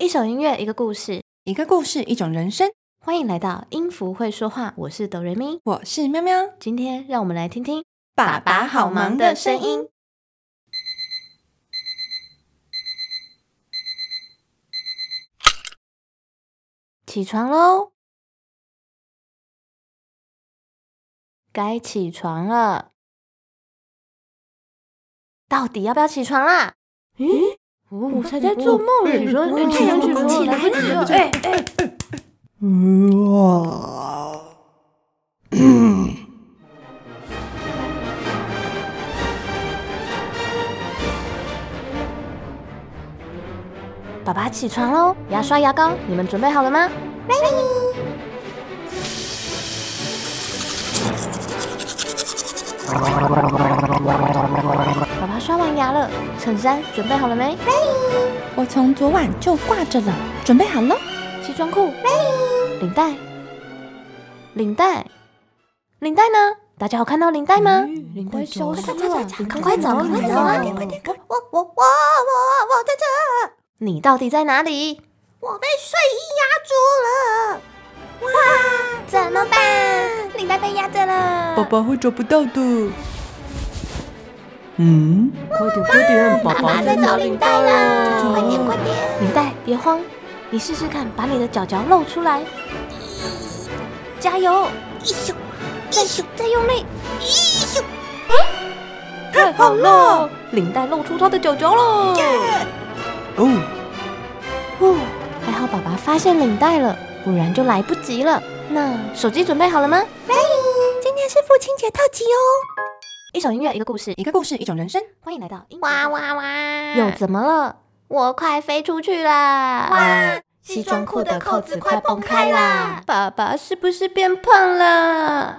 一首音乐，一个故事，一个故事，一种人生。欢迎来到音符会说话，我是哆瑞咪，我是喵喵。今天让我们来听听爸爸好忙的声音。起床喽！该起床了。到底要不要起床啦？咦，我才在做梦呢！你说，起床起床，来不及了！哎哎，哇！爸爸起床喽！牙刷牙膏，你们准备好了吗？Ready。刷完牙了，衬衫准备好了没。我从昨晚就挂着了，准备好了。西装裤。领带，领带，领带呢？大家有看到领带吗？领带消失了，赶快找，快找啊！快点，我我我我我在这。你到底在哪里？我被睡衣压住了。哇，怎么办？领带被压着了，宝宝会找不到的。嗯，快点快点，爸爸在找领带了，快点快点，领带别慌，你试试看，把你的脚脚露出来，加油，一咻，一咻，再用力，一咻，太好了，领带露出他的脚脚了，哦，哦，还好爸爸发现领带了，不然就来不及了。那手机准备好了吗今天是父亲节特辑哦。一首音乐，一个故事，一个故事，一种人生。欢迎来到哇哇哇！又怎么了？我快飞出去了！哇！西装裤的扣子快崩开啦！爸爸是不是变胖了？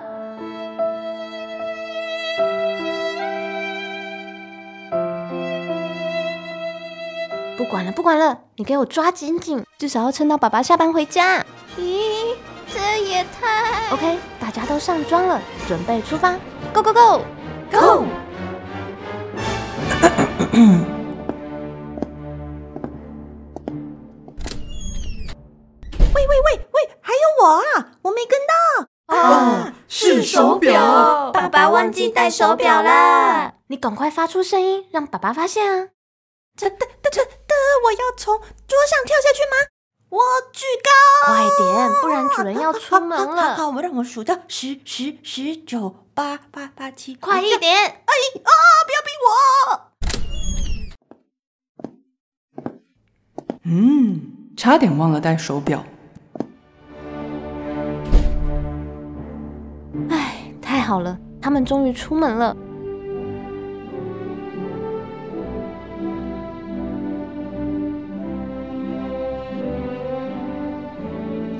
不管了，不管了，你给我抓紧紧，至少要撑到爸爸下班回家。咦，这也太 ……OK，大家都上妆了，准备出发，Go Go Go！Go！喂喂喂喂，还有我啊，我没跟到啊！是手表，爸爸忘记带手表了。你赶快发出声音，让爸爸发现啊！这、这、这、这，我要从桌上跳下去吗？我举高，快点，不然主人要出门了。好，我让我数到十、十、十九、八、八、八、七，快一点！哎啊，不要逼我！嗯，差点忘了带手表。哎，太好了，他们终于出门了。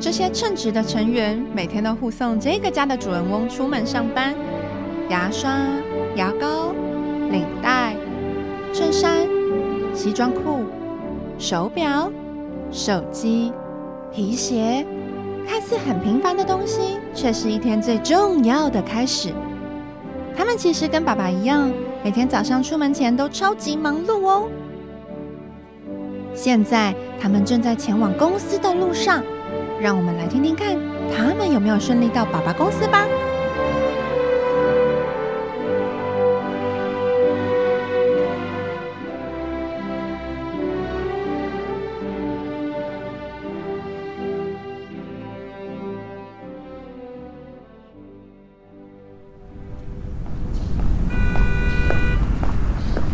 这些称职的成员每天都护送这个家的主人翁出门上班。牙刷、牙膏、领带、衬衫、西装裤、手表、手机、皮鞋，看似很平凡的东西，却是一天最重要的开始。他们其实跟爸爸一样，每天早上出门前都超级忙碌哦。现在他们正在前往公司的路上。让我们来听听看，他们有没有顺利到爸爸公司吧。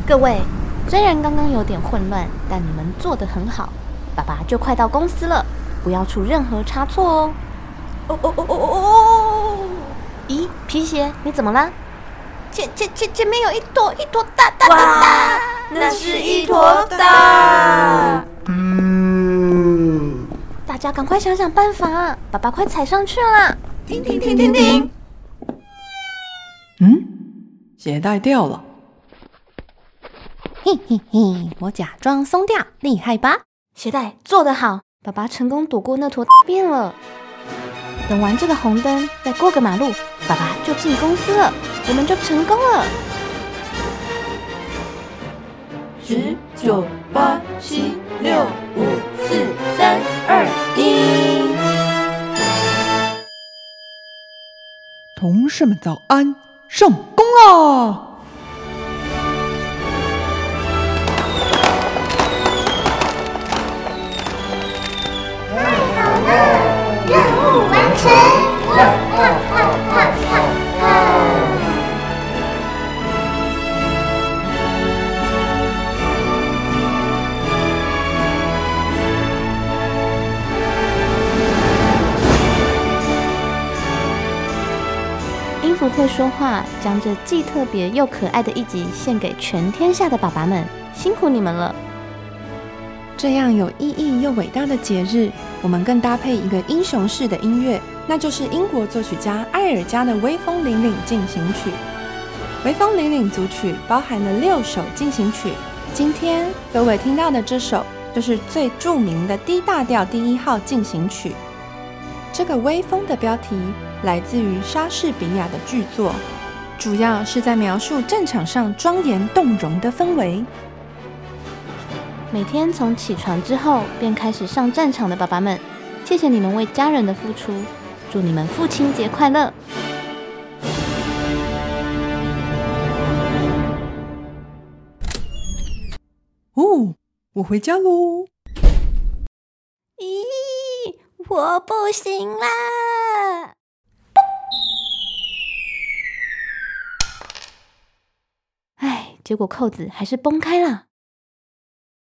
各位，虽然刚刚有点混乱，但你们做得很好。爸爸就快到公司了。不要出任何差错哦！哦哦哦哦哦哦！咦，皮鞋，你怎么了？前前前前面有一坨一坨大大大大，那是一坨大。嗯，大家赶快想想办法，爸爸快踩上去了！停停停停停！嗯，鞋带掉了。嘿嘿嘿，我假装松掉，厉害吧？鞋带做得好。爸爸成功躲过那坨大便了。等完这个红灯，再过个马路，爸爸就进公司了，我们就成功了。十九八七六五四、三、二、一。同事们早安，上工啦！会说话，将这既特别又可爱的一集献给全天下的爸爸们，辛苦你们了！这样有意义又伟大的节日，我们更搭配一个英雄式的音乐，那就是英国作曲家埃尔加的《威风凛凛进行曲》。《威风凛凛》组曲包含了六首进行曲，今天各位听到的这首就是最著名的 D 大调第一号进行曲。这个“威风”的标题来自于莎士比亚的剧作，主要是在描述战场上庄严动容的氛围。每天从起床之后便开始上战场的爸爸们，谢谢你们为家人的付出，祝你们父亲节快乐！哦，我回家喽。咦，我不行啦！结果扣子还是崩开了。